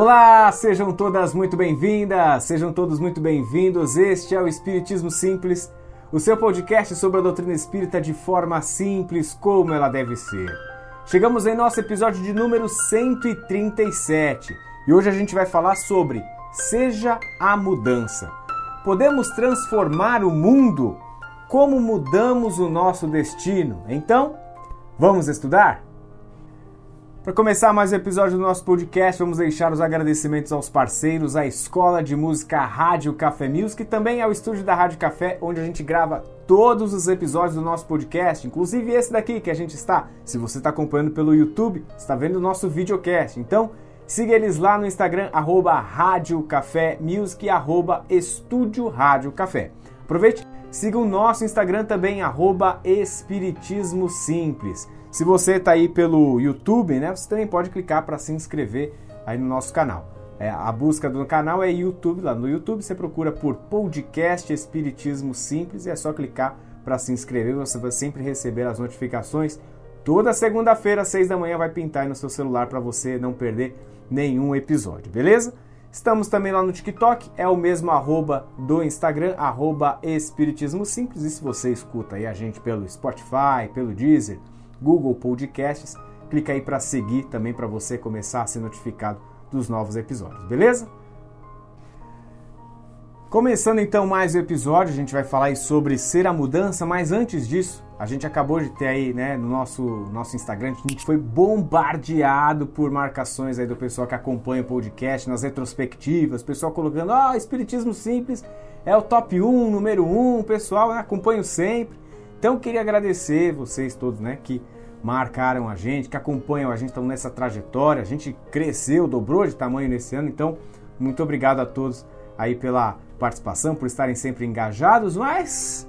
Olá, sejam todas muito bem-vindas, sejam todos muito bem-vindos. Este é o Espiritismo Simples, o seu podcast sobre a doutrina espírita de forma simples, como ela deve ser. Chegamos em nosso episódio de número 137 e hoje a gente vai falar sobre Seja a Mudança. Podemos transformar o mundo? Como mudamos o nosso destino? Então, vamos estudar? Para começar mais um episódio do nosso podcast, vamos deixar os agradecimentos aos parceiros, à Escola de Música Rádio Café Music e também ao estúdio da Rádio Café, onde a gente grava todos os episódios do nosso podcast, inclusive esse daqui que a gente está. Se você está acompanhando pelo YouTube, está vendo o nosso videocast. Então, siga eles lá no Instagram, arroba Rádio Café Music e arroba Estúdio Rádio Café. Aproveite, siga o nosso Instagram também, arroba Espiritismo Simples. Se você está aí pelo YouTube, né, você também pode clicar para se inscrever aí no nosso canal. É, a busca do canal é YouTube, lá no YouTube você procura por podcast Espiritismo Simples e é só clicar para se inscrever, você vai sempre receber as notificações. Toda segunda-feira, às 6 da manhã, vai pintar aí no seu celular para você não perder nenhum episódio, beleza? Estamos também lá no TikTok, é o mesmo arroba do Instagram, arroba Espiritismo Simples. E se você escuta aí a gente pelo Spotify, pelo Deezer, Google Podcasts. Clica aí para seguir também para você começar a ser notificado dos novos episódios, beleza? Começando então mais o episódio, a gente vai falar sobre ser a mudança, mas antes disso, a gente acabou de ter aí, né, no nosso, nosso Instagram, a gente foi bombardeado por marcações aí do pessoal que acompanha o podcast, nas retrospectivas, pessoal colocando, ah, Espiritismo Simples é o top 1, número 1, pessoal, né, acompanho sempre. Então queria agradecer vocês todos, né, que marcaram a gente, que acompanham a gente, estão nessa trajetória. A gente cresceu, dobrou de tamanho nesse ano, então muito obrigado a todos aí pela participação, por estarem sempre engajados, mas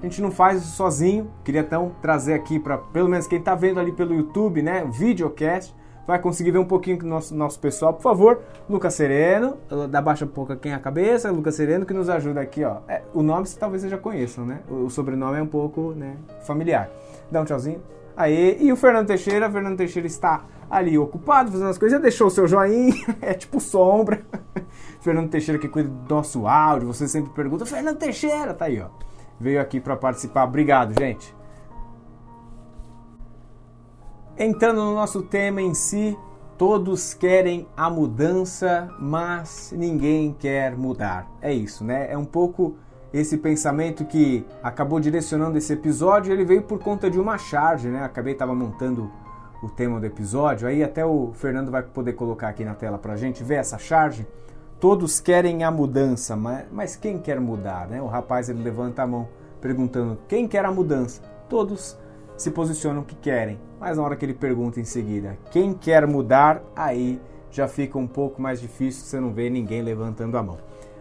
a gente não faz isso sozinho. Queria então trazer aqui para pelo menos quem está vendo ali pelo YouTube, né, videocast, vai conseguir ver um pouquinho do nosso, nosso pessoal. Por favor, Lucas Sereno, da Baixa pouco quem a cabeça, Lucas Sereno, que nos ajuda aqui, ó. É, o nome você talvez vocês já conheçam, né? O, o, sobrenome é um pouco né, familiar. Dá um tchauzinho. Aí, e o Fernando Teixeira, Fernando Teixeira está ali ocupado fazendo as coisas, já deixou o seu joinha, é tipo sombra. Fernando Teixeira que cuida do nosso áudio, você sempre pergunta, Fernando Teixeira, tá aí, ó. Veio aqui para participar. Obrigado, gente. Entrando no nosso tema em si, todos querem a mudança, mas ninguém quer mudar. É isso, né? É um pouco esse pensamento que acabou direcionando esse episódio. Ele veio por conta de uma charge, né? Acabei estava montando o tema do episódio. Aí até o Fernando vai poder colocar aqui na tela para gente ver essa charge. Todos querem a mudança, mas, mas quem quer mudar, né? O rapaz ele levanta a mão perguntando quem quer a mudança. Todos se posicionam que querem, mas na hora que ele pergunta em seguida quem quer mudar, aí já fica um pouco mais difícil, você não vê ninguém levantando a mão.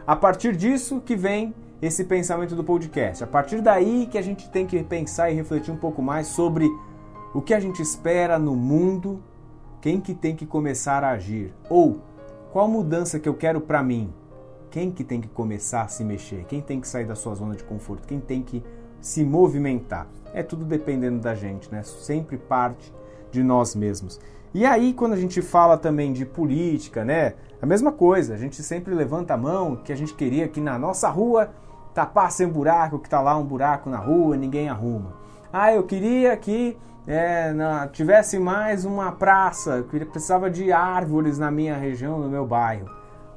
A partir disso que vem esse pensamento do podcast. A partir daí que a gente tem que pensar e refletir um pouco mais sobre o que a gente espera no mundo, quem que tem que começar a agir ou qual mudança que eu quero para mim. Quem que tem que começar a se mexer? Quem tem que sair da sua zona de conforto? Quem tem que se movimentar? é tudo dependendo da gente, né? Sempre parte de nós mesmos. E aí, quando a gente fala também de política, né? A mesma coisa, a gente sempre levanta a mão que a gente queria que na nossa rua tapasse um buraco, que tá lá um buraco na rua, ninguém arruma. Ah, eu queria que é, na, tivesse mais uma praça, eu precisava de árvores na minha região, no meu bairro.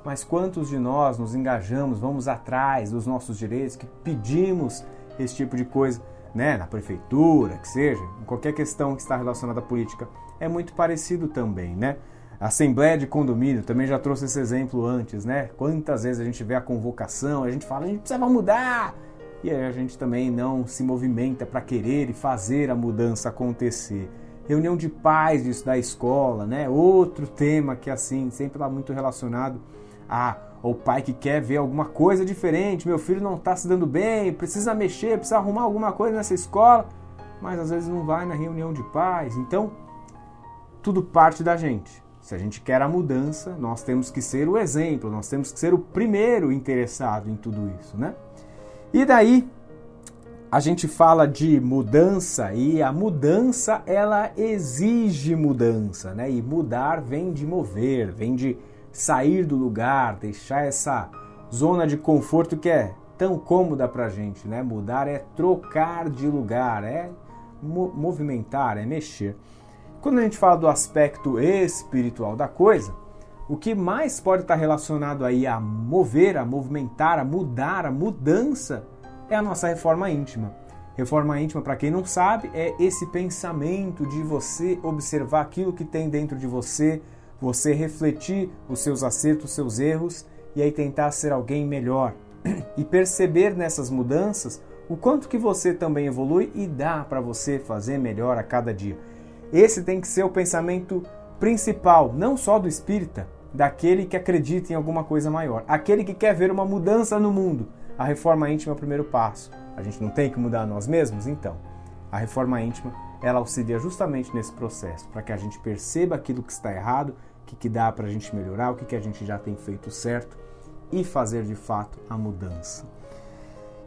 Mas quantos de nós nos engajamos, vamos atrás dos nossos direitos, que pedimos esse tipo de coisa? né, na prefeitura, que seja, em qualquer questão que está relacionada à política, é muito parecido também, né? Assembleia de Condomínio também já trouxe esse exemplo antes, né? Quantas vezes a gente vê a convocação, a gente fala, a gente precisa mudar, e aí a gente também não se movimenta para querer e fazer a mudança acontecer. Reunião de pais disso da escola, né? Outro tema que assim sempre está muito relacionado a ou pai que quer ver alguma coisa diferente, meu filho não está se dando bem, precisa mexer, precisa arrumar alguma coisa nessa escola, mas às vezes não vai na reunião de pais. Então, tudo parte da gente. Se a gente quer a mudança, nós temos que ser o exemplo, nós temos que ser o primeiro interessado em tudo isso, né? E daí a gente fala de mudança e a mudança ela exige mudança, né? E mudar vem de mover, vem de sair do lugar, deixar essa zona de conforto que é tão cômoda para a gente, né? Mudar é trocar de lugar, é movimentar, é mexer. Quando a gente fala do aspecto espiritual da coisa, o que mais pode estar relacionado aí a mover, a movimentar, a mudar, a mudança é a nossa reforma íntima. Reforma íntima, para quem não sabe, é esse pensamento de você observar aquilo que tem dentro de você, você refletir os seus acertos, os seus erros e aí tentar ser alguém melhor e perceber nessas mudanças o quanto que você também evolui e dá para você fazer melhor a cada dia. Esse tem que ser o pensamento principal, não só do espírita, daquele que acredita em alguma coisa maior, aquele que quer ver uma mudança no mundo. A reforma íntima é o primeiro passo. A gente não tem que mudar nós mesmos, então. A reforma íntima, ela auxilia justamente nesse processo, para que a gente perceba aquilo que está errado, o que, que dá para a gente melhorar, o que, que a gente já tem feito certo e fazer de fato a mudança.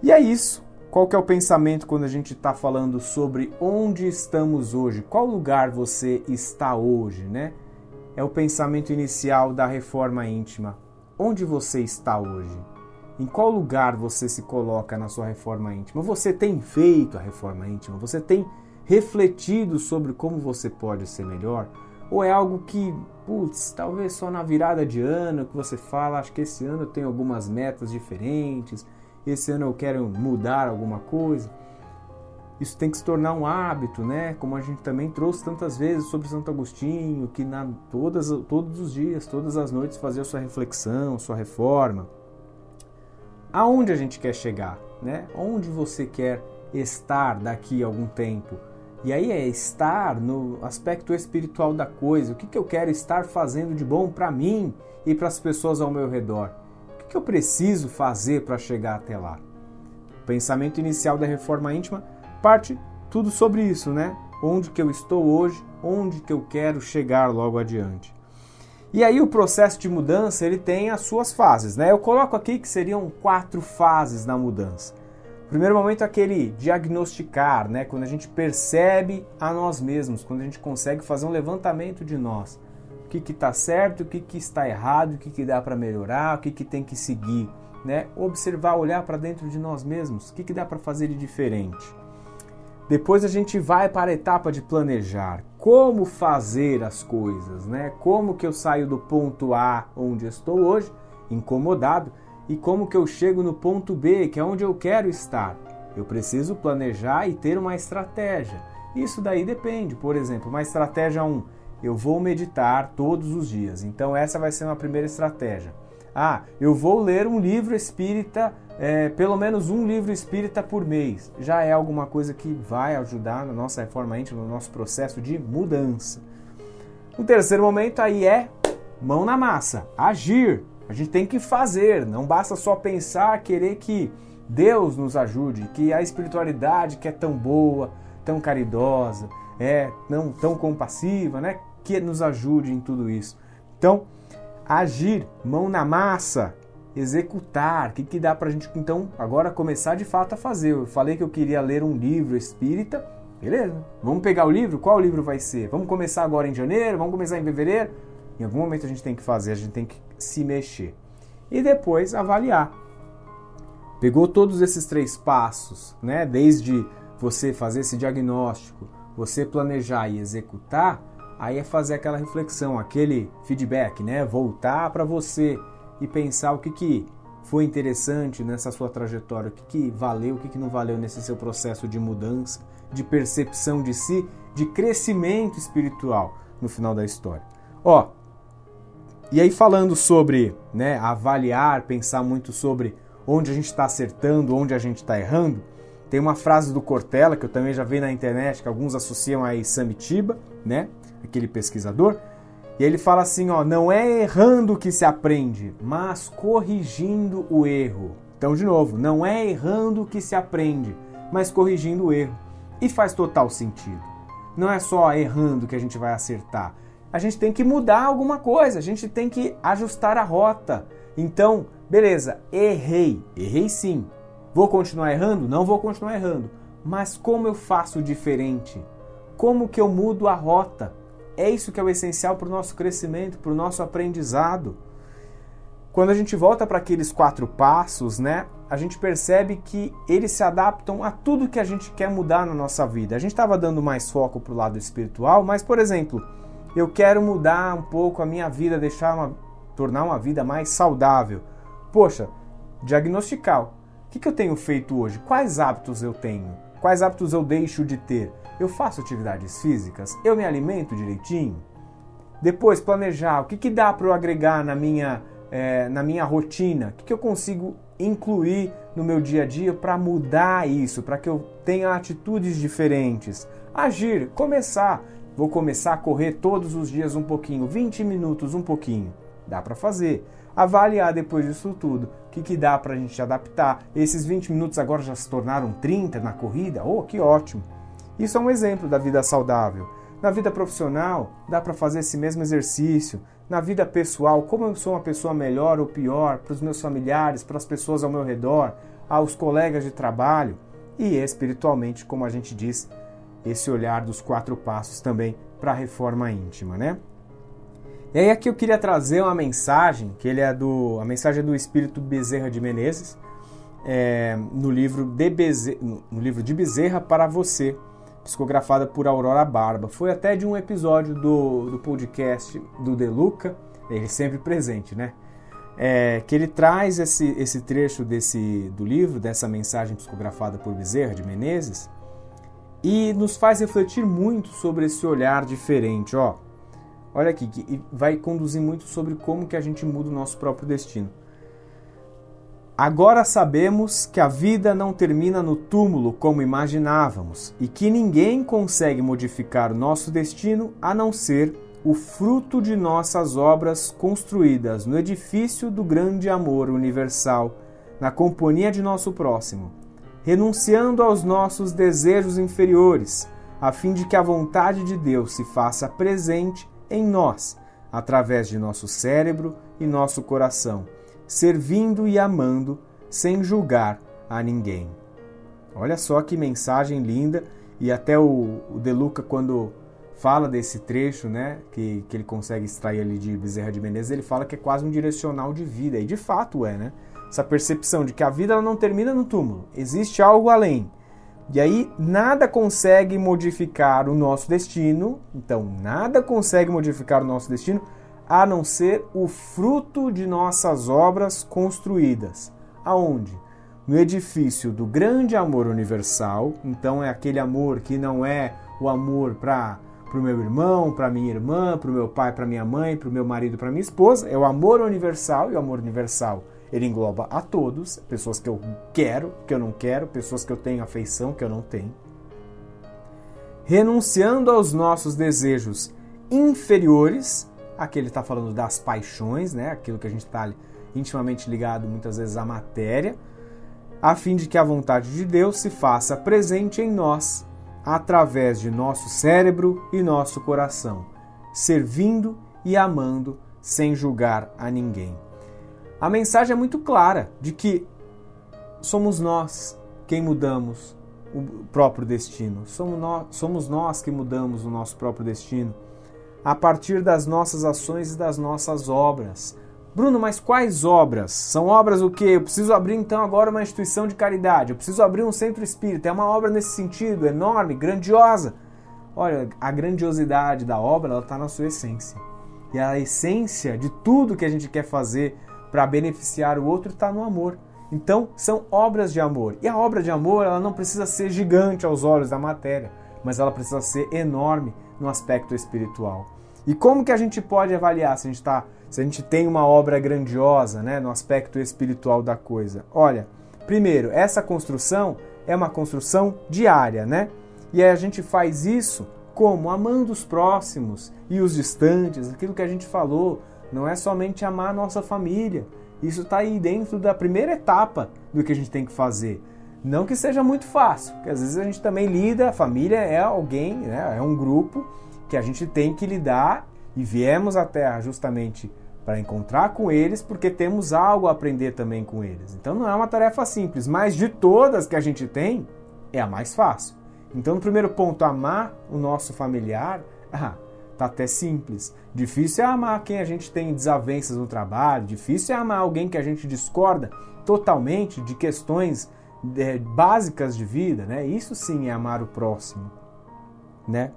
E é isso. Qual que é o pensamento quando a gente está falando sobre onde estamos hoje? Qual lugar você está hoje, né? É o pensamento inicial da reforma íntima. Onde você está hoje? Em qual lugar você se coloca na sua reforma íntima? Você tem feito a reforma íntima? Você tem refletido sobre como você pode ser melhor? Ou é algo que, putz, talvez só na virada de ano que você fala, acho que esse ano eu tenho algumas metas diferentes, esse ano eu quero mudar alguma coisa. Isso tem que se tornar um hábito, né? Como a gente também trouxe tantas vezes sobre Santo Agostinho, que na, todas, todos os dias, todas as noites fazer a sua reflexão, sua reforma. Aonde a gente quer chegar, né? Onde você quer estar daqui a algum tempo? E aí é estar no aspecto espiritual da coisa. O que, que eu quero estar fazendo de bom para mim e para as pessoas ao meu redor? Que eu preciso fazer para chegar até lá? O pensamento inicial da reforma íntima parte tudo sobre isso, né? Onde que eu estou hoje, onde que eu quero chegar logo adiante. E aí o processo de mudança ele tem as suas fases, né? Eu coloco aqui que seriam quatro fases na mudança primeiro momento é aquele diagnosticar, né? Quando a gente percebe a nós mesmos, quando a gente consegue fazer um levantamento de nós. Que está certo, o que, que está errado, o que, que dá para melhorar, o que, que tem que seguir. Né? Observar, olhar para dentro de nós mesmos, o que, que dá para fazer de diferente. Depois a gente vai para a etapa de planejar. Como fazer as coisas, né? Como que eu saio do ponto A, onde estou hoje, incomodado, e como que eu chego no ponto B, que é onde eu quero estar. Eu preciso planejar e ter uma estratégia. Isso daí depende. Por exemplo, uma estratégia 1, eu vou meditar todos os dias. Então essa vai ser uma primeira estratégia. Ah, eu vou ler um livro espírita, é, pelo menos um livro espírita por mês. Já é alguma coisa que vai ajudar na nossa reforma íntima, no nosso processo de mudança. O terceiro momento aí é mão na massa, agir. A gente tem que fazer, não basta só pensar, querer que Deus nos ajude, que a espiritualidade que é tão boa, tão caridosa, é não tão compassiva, né, que nos ajude em tudo isso. Então, agir, mão na massa, executar, o que, que dá para a gente então agora começar de fato a fazer? Eu falei que eu queria ler um livro espírita, beleza? Vamos pegar o livro? Qual livro vai ser? Vamos começar agora em janeiro? Vamos começar em fevereiro? Em algum momento a gente tem que fazer, a gente tem que se mexer. E depois avaliar. Pegou todos esses três passos, né? Desde você fazer esse diagnóstico, você planejar e executar, aí é fazer aquela reflexão, aquele feedback, né? Voltar para você e pensar o que, que foi interessante nessa sua trajetória, o que, que valeu, o que, que não valeu nesse seu processo de mudança, de percepção de si, de crescimento espiritual no final da história. Ó, e aí falando sobre né, avaliar, pensar muito sobre onde a gente está acertando, onde a gente está errando, tem uma frase do Cortella que eu também já vi na internet que alguns associam a Samitiba, né, aquele pesquisador, e ele fala assim, ó, não é errando que se aprende, mas corrigindo o erro. Então, de novo, não é errando que se aprende, mas corrigindo o erro. E faz total sentido. Não é só errando que a gente vai acertar, a gente tem que mudar alguma coisa, a gente tem que ajustar a rota. Então, beleza, errei, errei sim. Vou continuar errando? Não vou continuar errando. Mas como eu faço diferente? Como que eu mudo a rota? É isso que é o essencial para o nosso crescimento, para o nosso aprendizado. quando a gente volta para aqueles quatro passos, né, a gente percebe que eles se adaptam a tudo que a gente quer mudar na nossa vida. A gente estava dando mais foco para o lado espiritual, mas, por exemplo, eu quero mudar um pouco a minha vida, deixar uma, tornar uma vida mais saudável. Poxa, diagnosticar. Que, que eu tenho feito hoje? Quais hábitos eu tenho? Quais hábitos eu deixo de ter? Eu faço atividades físicas? Eu me alimento direitinho? Depois, planejar. O que, que dá para eu agregar na minha é, na minha rotina? O que, que eu consigo incluir no meu dia a dia para mudar isso, para que eu tenha atitudes diferentes? Agir, começar. Vou começar a correr todos os dias um pouquinho, 20 minutos, um pouquinho. Dá para fazer. Avaliar depois disso tudo. O que, que dá para a gente adaptar? Esses 20 minutos agora já se tornaram 30 na corrida? Oh, que ótimo! Isso é um exemplo da vida saudável. Na vida profissional, dá para fazer esse mesmo exercício na vida pessoal, como eu sou uma pessoa melhor ou pior para os meus familiares, para as pessoas ao meu redor, aos colegas de trabalho e espiritualmente, como a gente diz, esse olhar dos quatro passos também para a reforma íntima, né? E aí aqui eu queria trazer uma mensagem, que ele é do a mensagem é do Espírito Bezerra de Menezes, é, no livro de Bezerra, no livro de Bezerra para você, psicografada por Aurora Barba. Foi até de um episódio do, do podcast do Deluca, ele sempre presente, né? É, que ele traz esse, esse trecho desse, do livro, dessa mensagem psicografada por Bezerra de Menezes, e nos faz refletir muito sobre esse olhar diferente. Ó, olha aqui, que vai conduzir muito sobre como que a gente muda o nosso próprio destino. Agora sabemos que a vida não termina no túmulo como imaginávamos e que ninguém consegue modificar o nosso destino a não ser o fruto de nossas obras construídas no edifício do grande amor universal, na companhia de nosso próximo, renunciando aos nossos desejos inferiores, a fim de que a vontade de Deus se faça presente em nós, através de nosso cérebro e nosso coração servindo e amando, sem julgar a ninguém. Olha só que mensagem linda, e até o, o De Luca, quando fala desse trecho, né, que, que ele consegue extrair ali de Bezerra de Menezes, ele fala que é quase um direcional de vida, e de fato é, né? Essa percepção de que a vida ela não termina no túmulo, existe algo além. E aí nada consegue modificar o nosso destino, então nada consegue modificar o nosso destino a não ser o fruto de nossas obras construídas. Aonde? No edifício do grande amor universal. Então é aquele amor que não é o amor para o meu irmão, para minha irmã, para o meu pai, para minha mãe, para o meu marido, para minha esposa. É o amor universal e o amor universal ele engloba a todos, pessoas que eu quero, que eu não quero, pessoas que eu tenho afeição, que eu não tenho. Renunciando aos nossos desejos inferiores Aqui ele está falando das paixões, né? aquilo que a gente está intimamente ligado muitas vezes à matéria, a fim de que a vontade de Deus se faça presente em nós, através de nosso cérebro e nosso coração, servindo e amando sem julgar a ninguém. A mensagem é muito clara de que somos nós quem mudamos o próprio destino. Somos nós, somos nós que mudamos o nosso próprio destino a partir das nossas ações e das nossas obras. Bruno, mas quais obras? São obras o quê? Eu preciso abrir então agora uma instituição de caridade, eu preciso abrir um centro espírita. É uma obra nesse sentido, enorme, grandiosa. Olha, a grandiosidade da obra está na sua essência. E a essência de tudo que a gente quer fazer para beneficiar o outro está no amor. Então, são obras de amor. E a obra de amor, ela não precisa ser gigante aos olhos da matéria, mas ela precisa ser enorme no aspecto espiritual. E como que a gente pode avaliar se a gente, tá, se a gente tem uma obra grandiosa né, no aspecto espiritual da coisa? Olha, primeiro, essa construção é uma construção diária, né? E a gente faz isso como? Amando os próximos e os distantes, aquilo que a gente falou. Não é somente amar a nossa família. Isso está aí dentro da primeira etapa do que a gente tem que fazer. Não que seja muito fácil, porque às vezes a gente também lida, a família é alguém, né, é um grupo que a gente tem que lidar e viemos à Terra justamente para encontrar com eles, porque temos algo a aprender também com eles. Então não é uma tarefa simples, mas de todas que a gente tem, é a mais fácil. Então, no primeiro ponto, amar o nosso familiar, ah, tá até simples. Difícil é amar quem a gente tem desavenças no trabalho, difícil é amar alguém que a gente discorda totalmente de questões é, básicas de vida, né? Isso sim é amar o próximo, né?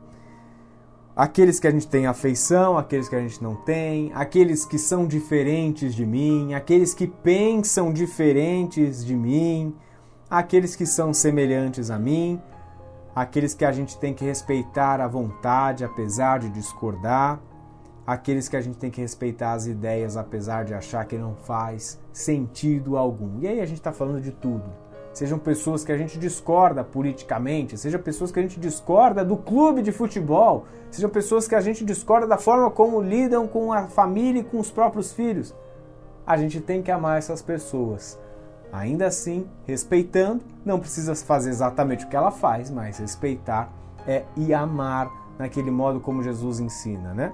Aqueles que a gente tem afeição, aqueles que a gente não tem, aqueles que são diferentes de mim, aqueles que pensam diferentes de mim, aqueles que são semelhantes a mim, aqueles que a gente tem que respeitar à vontade, apesar de discordar, aqueles que a gente tem que respeitar as ideias, apesar de achar que não faz sentido algum. E aí a gente está falando de tudo sejam pessoas que a gente discorda politicamente, sejam pessoas que a gente discorda do clube de futebol, sejam pessoas que a gente discorda da forma como lidam com a família e com os próprios filhos. A gente tem que amar essas pessoas. Ainda assim, respeitando, não precisa fazer exatamente o que ela faz, mas respeitar é e amar naquele modo como Jesus ensina, né?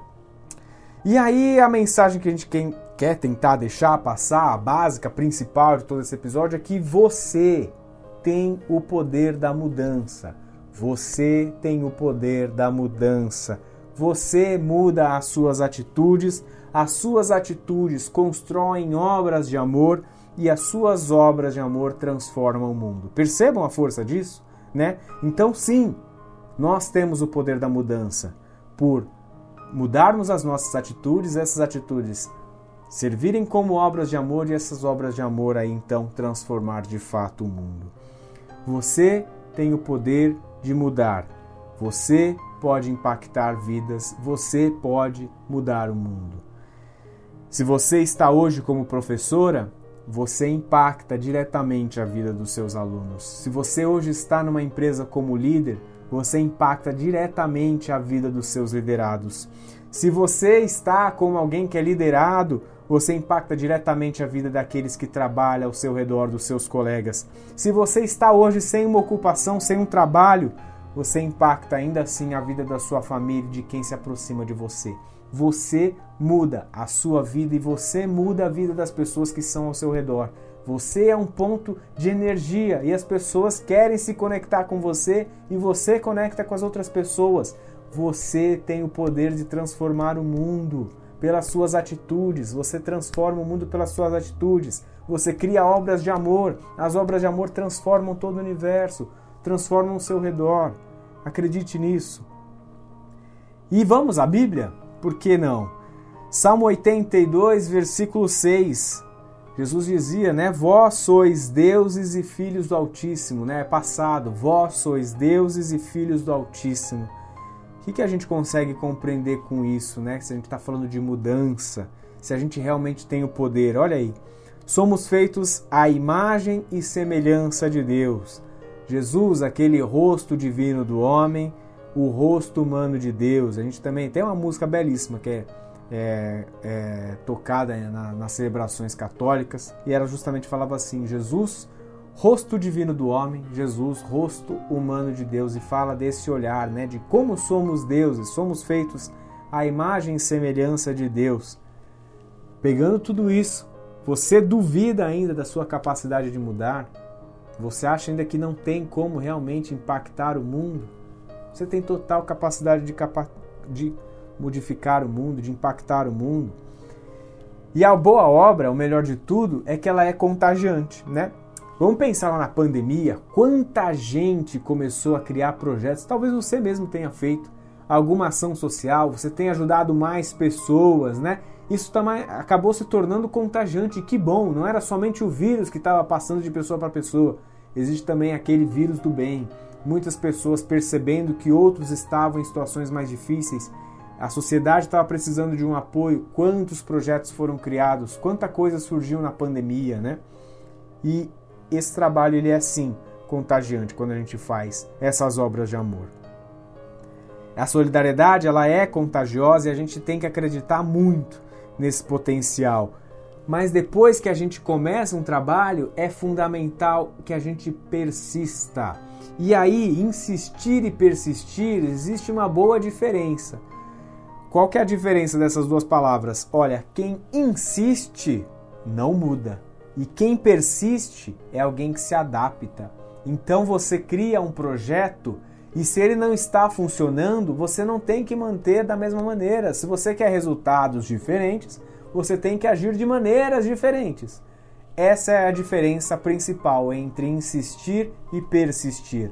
E aí a mensagem que a gente quer tentar deixar passar, a básica, principal de todo esse episódio é que você tem o poder da mudança. Você tem o poder da mudança. Você muda as suas atitudes, as suas atitudes constroem obras de amor e as suas obras de amor transformam o mundo. Percebam a força disso, né? Então sim, nós temos o poder da mudança por mudarmos as nossas atitudes, essas atitudes servirem como obras de amor e essas obras de amor aí então transformar de fato o mundo. Você tem o poder de mudar. Você pode impactar vidas, você pode mudar o mundo. Se você está hoje como professora, você impacta diretamente a vida dos seus alunos. Se você hoje está numa empresa como líder, você impacta diretamente a vida dos seus liderados. Se você está como alguém que é liderado, você impacta diretamente a vida daqueles que trabalham ao seu redor, dos seus colegas. Se você está hoje sem uma ocupação, sem um trabalho, você impacta ainda assim a vida da sua família, de quem se aproxima de você. Você muda a sua vida e você muda a vida das pessoas que são ao seu redor. Você é um ponto de energia e as pessoas querem se conectar com você e você conecta com as outras pessoas. Você tem o poder de transformar o mundo pelas suas atitudes. Você transforma o mundo pelas suas atitudes. Você cria obras de amor. As obras de amor transformam todo o universo, transformam o seu redor. Acredite nisso. E vamos à Bíblia? Por que não? Salmo 82, versículo 6. Jesus dizia, né? Vós sois deuses e filhos do Altíssimo, né? É passado. Vós sois deuses e filhos do Altíssimo. O que, que a gente consegue compreender com isso, né? Se a gente está falando de mudança, se a gente realmente tem o poder. Olha aí. Somos feitos à imagem e semelhança de Deus. Jesus, aquele rosto divino do homem, o rosto humano de Deus. A gente também tem uma música belíssima que é é, é, tocada na, nas celebrações católicas e ela justamente falava assim: Jesus, rosto divino do homem, Jesus, rosto humano de Deus, e fala desse olhar, né, de como somos deuses, somos feitos à imagem e semelhança de Deus. Pegando tudo isso, você duvida ainda da sua capacidade de mudar? Você acha ainda que não tem como realmente impactar o mundo? Você tem total capacidade de, capa de modificar o mundo, de impactar o mundo. E a boa obra, o melhor de tudo, é que ela é contagiante, né? Vamos pensar lá na pandemia, quanta gente começou a criar projetos, talvez você mesmo tenha feito alguma ação social, você tenha ajudado mais pessoas, né? Isso também acabou se tornando contagiante, que bom, não era somente o vírus que estava passando de pessoa para pessoa, existe também aquele vírus do bem. Muitas pessoas percebendo que outros estavam em situações mais difíceis a sociedade estava precisando de um apoio, quantos projetos foram criados, quanta coisa surgiu na pandemia, né? E esse trabalho ele é sim contagiante quando a gente faz essas obras de amor. A solidariedade ela é contagiosa e a gente tem que acreditar muito nesse potencial. Mas depois que a gente começa um trabalho, é fundamental que a gente persista. E aí, insistir e persistir, existe uma boa diferença. Qual que é a diferença dessas duas palavras? Olha, quem insiste não muda. E quem persiste é alguém que se adapta. Então você cria um projeto E se ele não está funcionando, você não tem que manter da mesma maneira. Se você quer resultados diferentes, você tem que agir de maneiras diferentes. Essa é a diferença principal entre insistir e persistir.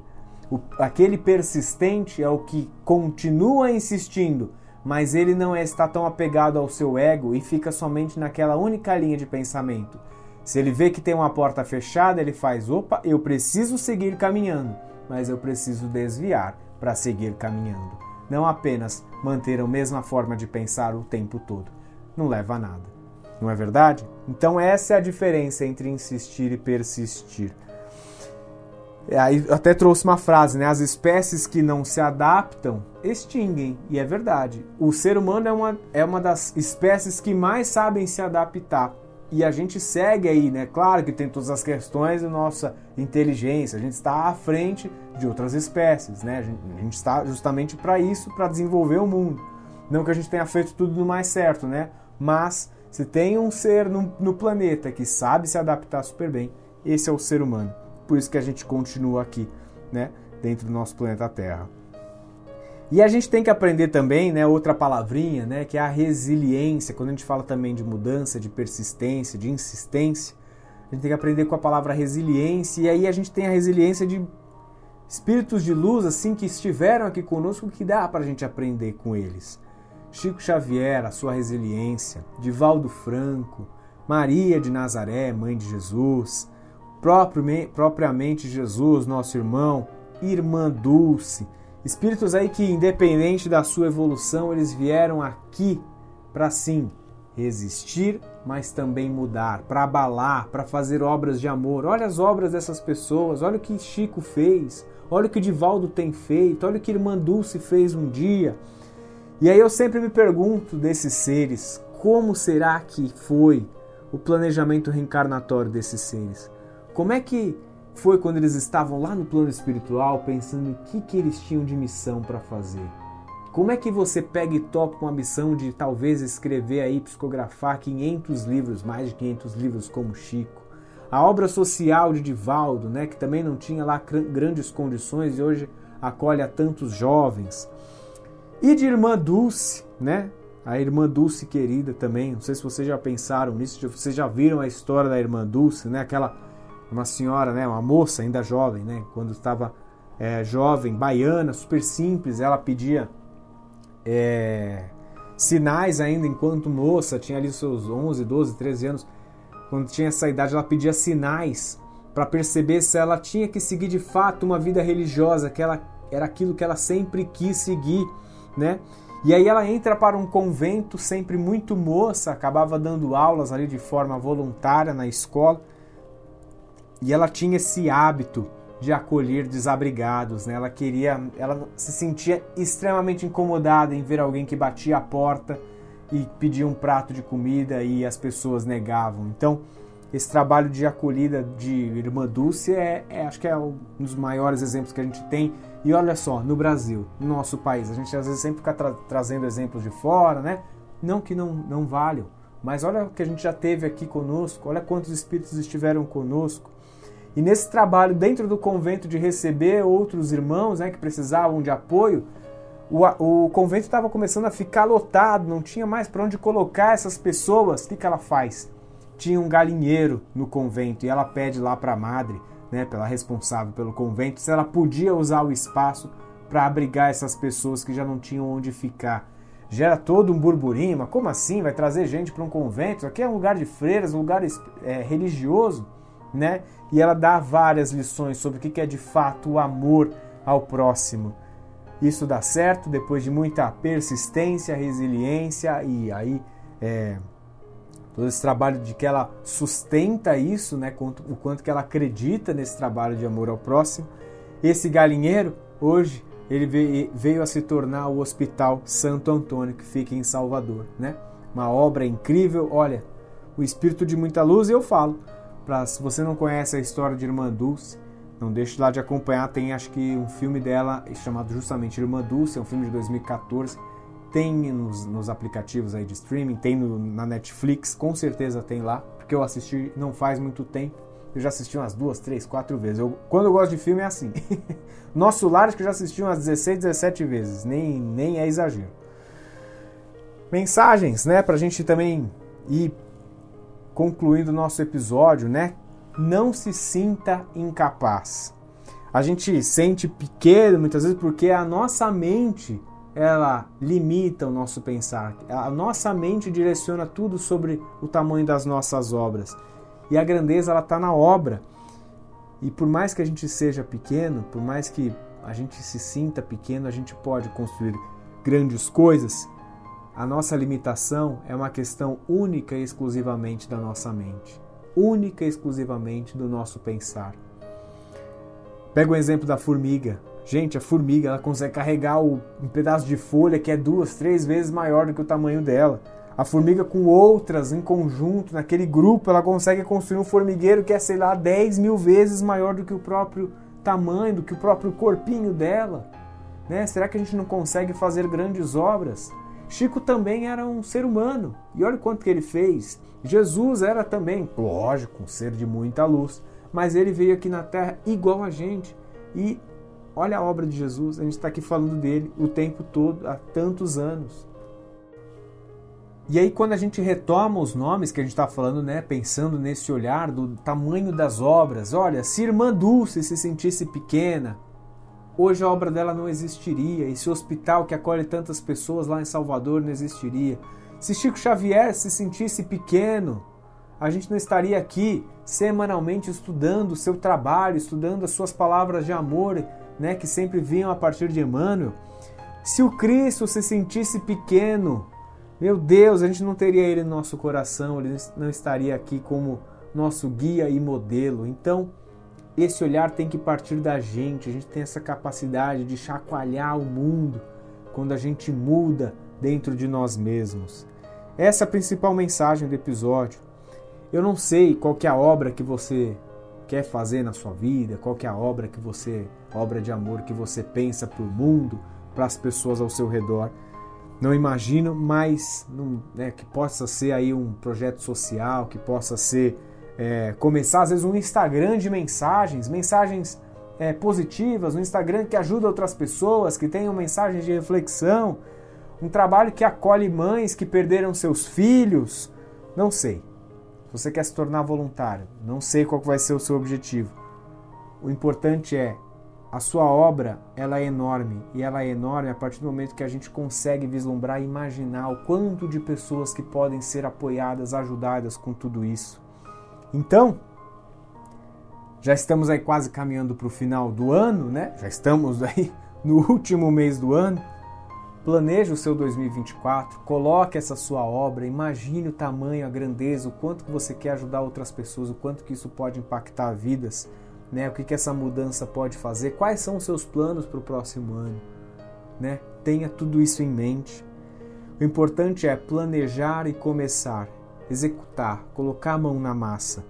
O, aquele persistente é o que continua insistindo, mas ele não está tão apegado ao seu ego e fica somente naquela única linha de pensamento. Se ele vê que tem uma porta fechada, ele faz: opa, eu preciso seguir caminhando, mas eu preciso desviar para seguir caminhando. Não apenas manter a mesma forma de pensar o tempo todo. Não leva a nada. Não é verdade? Então, essa é a diferença entre insistir e persistir. Aí até trouxe uma frase, né? As espécies que não se adaptam extinguem. E é verdade. O ser humano é uma, é uma das espécies que mais sabem se adaptar. E a gente segue aí, né? Claro que tem todas as questões da nossa inteligência. A gente está à frente de outras espécies, né? A gente, a gente está justamente para isso, para desenvolver o mundo. Não que a gente tenha feito tudo no mais certo, né? Mas se tem um ser no, no planeta que sabe se adaptar super bem, esse é o ser humano. Por isso que a gente continua aqui, né? Dentro do nosso planeta Terra. E a gente tem que aprender também, né, outra palavrinha, né, que é a resiliência. Quando a gente fala também de mudança, de persistência, de insistência, a gente tem que aprender com a palavra resiliência. E aí a gente tem a resiliência de espíritos de luz, assim, que estiveram aqui conosco, que dá para a gente aprender com eles. Chico Xavier, a sua resiliência, Divaldo Franco, Maria de Nazaré, mãe de Jesus, propriamente Jesus, nosso irmão, irmã Dulce, Espíritos aí que, independente da sua evolução, eles vieram aqui para sim resistir, mas também mudar, para abalar, para fazer obras de amor. Olha as obras dessas pessoas, olha o que Chico fez, olha o que Divaldo tem feito, olha o que Irmã Dulce fez um dia. E aí eu sempre me pergunto desses seres, como será que foi o planejamento reencarnatório desses seres? Como é que foi quando eles estavam lá no plano espiritual pensando o que, que eles tinham de missão para fazer. Como é que você pega e topa uma missão de talvez escrever aí, psicografar 500 livros, mais de 500 livros como Chico? A obra social de Divaldo, né, que também não tinha lá grandes condições e hoje acolhe a tantos jovens. E de Irmã Dulce, né? A Irmã Dulce querida também. Não sei se vocês já pensaram nisso, vocês já viram a história da Irmã Dulce, né? Aquela uma senhora, né, uma moça ainda jovem, né, quando estava é, jovem, baiana, super simples, ela pedia é, sinais ainda enquanto moça, tinha ali seus 11, 12, 13 anos, quando tinha essa idade, ela pedia sinais para perceber se ela tinha que seguir de fato uma vida religiosa, que ela era aquilo que ela sempre quis seguir, né? E aí ela entra para um convento, sempre muito moça, acabava dando aulas ali de forma voluntária na escola. E ela tinha esse hábito de acolher desabrigados, né? Ela queria, ela se sentia extremamente incomodada em ver alguém que batia a porta e pedia um prato de comida e as pessoas negavam. Então, esse trabalho de acolhida de Irmã Dulce é, é, acho que é um dos maiores exemplos que a gente tem. E olha só, no Brasil, no nosso país, a gente às vezes sempre fica tra trazendo exemplos de fora, né? Não que não, não valham, mas olha o que a gente já teve aqui conosco, olha quantos espíritos estiveram conosco. E nesse trabalho dentro do convento de receber outros irmãos né, que precisavam de apoio, o, o convento estava começando a ficar lotado, não tinha mais para onde colocar essas pessoas. O que, que ela faz? Tinha um galinheiro no convento e ela pede lá para a madre, né, pela responsável pelo convento, se ela podia usar o espaço para abrigar essas pessoas que já não tinham onde ficar. Gera todo um burburinho, mas como assim? Vai trazer gente para um convento? Aqui é um lugar de freiras, um lugar é, religioso né? E ela dá várias lições sobre o que é de fato o amor ao próximo. Isso dá certo depois de muita persistência, resiliência e aí é, todo esse trabalho de que ela sustenta isso, né? O quanto que ela acredita nesse trabalho de amor ao próximo. Esse galinheiro hoje ele veio a se tornar o Hospital Santo Antônio que fica em Salvador, né? Uma obra incrível. Olha, o espírito de muita luz. E eu falo, Pra, se você não conhece a história de Irmã Dulce, não deixe lá de acompanhar. Tem acho que um filme dela chamado justamente Irmã Dulce, é um filme de 2014. Tem nos, nos aplicativos aí de streaming, tem no, na Netflix, com certeza tem lá, porque eu assisti não faz muito tempo. eu já assisti umas duas, três, quatro vezes. Eu, quando eu gosto de filme é assim. Nosso Lar acho que eu já assisti umas 16, 17 vezes. Nem, nem é exagero. Mensagens, né? Pra gente também ir concluindo o nosso episódio, né? Não se sinta incapaz. A gente sente pequeno muitas vezes porque a nossa mente ela limita o nosso pensar. A nossa mente direciona tudo sobre o tamanho das nossas obras. E a grandeza ela está na obra. E por mais que a gente seja pequeno, por mais que a gente se sinta pequeno, a gente pode construir grandes coisas. A nossa limitação é uma questão única e exclusivamente da nossa mente, única e exclusivamente do nosso pensar. Pega o exemplo da formiga. Gente, a formiga ela consegue carregar um pedaço de folha que é duas, três vezes maior do que o tamanho dela. A formiga com outras em conjunto, naquele grupo, ela consegue construir um formigueiro que é, sei lá, 10 mil vezes maior do que o próprio tamanho, do que o próprio corpinho dela. Né? Será que a gente não consegue fazer grandes obras? Chico também era um ser humano. E olha quanto que ele fez. Jesus era também, lógico, um ser de muita luz. Mas ele veio aqui na Terra igual a gente. E olha a obra de Jesus, a gente está aqui falando dele o tempo todo, há tantos anos. E aí, quando a gente retoma os nomes que a gente está falando, né, pensando nesse olhar do tamanho das obras, olha, se Irmã Dulce se sentisse pequena, hoje a obra dela não existiria. Esse hospital que acolhe tantas pessoas lá em Salvador não existiria. Se Chico Xavier se sentisse pequeno, a gente não estaria aqui semanalmente estudando o seu trabalho, estudando as suas palavras de amor, né, que sempre vinham a partir de Emmanuel. Se o Cristo se sentisse pequeno, meu Deus, a gente não teria ele no nosso coração, ele não estaria aqui como nosso guia e modelo. Então, esse olhar tem que partir da gente, a gente tem essa capacidade de chacoalhar o mundo quando a gente muda dentro de nós mesmos. Essa é a principal mensagem do episódio. Eu não sei qual é a obra que você quer fazer na sua vida, qual é a obra que você, obra de amor que você pensa para o mundo, para as pessoas ao seu redor não imagino, mas né, que possa ser aí um projeto social, que possa ser é, começar às vezes um Instagram de mensagens, mensagens é, positivas, um Instagram que ajuda outras pessoas, que tenham mensagens de reflexão, um trabalho que acolhe mães que perderam seus filhos, não sei. Você quer se tornar voluntário, não sei qual vai ser o seu objetivo. O importante é a sua obra ela é enorme e ela é enorme a partir do momento que a gente consegue vislumbrar e imaginar o quanto de pessoas que podem ser apoiadas, ajudadas com tudo isso. Então, já estamos aí quase caminhando para o final do ano, né? Já estamos aí no último mês do ano. Planeje o seu 2024, coloque essa sua obra, imagine o tamanho, a grandeza, o quanto que você quer ajudar outras pessoas, o quanto que isso pode impactar vidas né? O que, que essa mudança pode fazer? Quais são os seus planos para o próximo ano? Né? Tenha tudo isso em mente. O importante é planejar e começar, executar, colocar a mão na massa.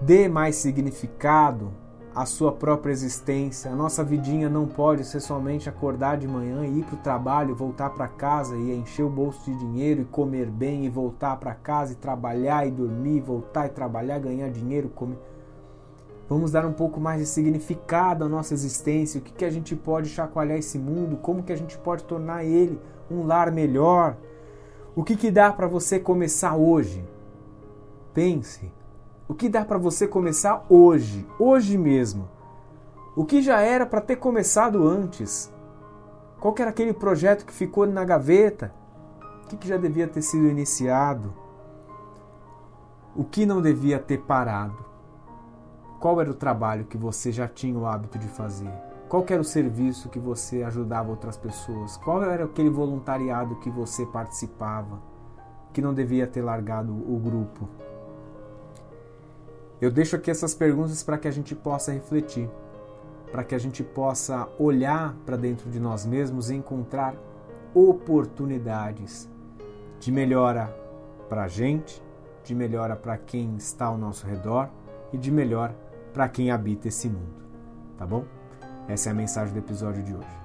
Dê mais significado à sua própria existência. A nossa vidinha não pode ser somente acordar de manhã e ir para o trabalho, voltar para casa e encher o bolso de dinheiro e comer bem e voltar para casa e trabalhar e dormir, voltar e trabalhar, ganhar dinheiro, comer Vamos dar um pouco mais de significado à nossa existência, o que, que a gente pode chacoalhar esse mundo, como que a gente pode tornar ele um lar melhor. O que, que dá para você começar hoje? Pense. O que dá para você começar hoje, hoje mesmo? O que já era para ter começado antes? Qual era aquele projeto que ficou na gaveta? O que, que já devia ter sido iniciado? O que não devia ter parado? Qual era o trabalho que você já tinha o hábito de fazer? Qual era o serviço que você ajudava outras pessoas? Qual era aquele voluntariado que você participava, que não devia ter largado o grupo? Eu deixo aqui essas perguntas para que a gente possa refletir, para que a gente possa olhar para dentro de nós mesmos e encontrar oportunidades de melhora para a gente, de melhora para quem está ao nosso redor e de melhor para quem habita esse mundo. Tá bom? Essa é a mensagem do episódio de hoje.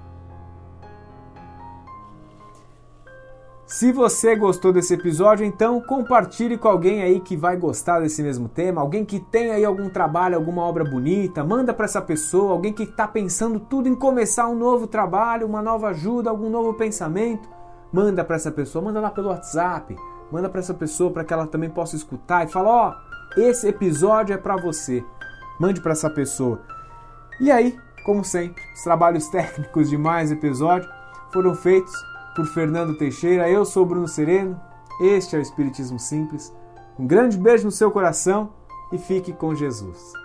Se você gostou desse episódio, então compartilhe com alguém aí que vai gostar desse mesmo tema, alguém que tem aí algum trabalho, alguma obra bonita, manda para essa pessoa, alguém que está pensando tudo em começar um novo trabalho, uma nova ajuda, algum novo pensamento, manda para essa pessoa, manda lá pelo WhatsApp, manda para essa pessoa para que ela também possa escutar e fala, ó, oh, esse episódio é para você. Mande para essa pessoa. E aí, como sempre, os trabalhos técnicos de mais episódio foram feitos por Fernando Teixeira. Eu sou Bruno Sereno. Este é o Espiritismo Simples. Um grande beijo no seu coração e fique com Jesus.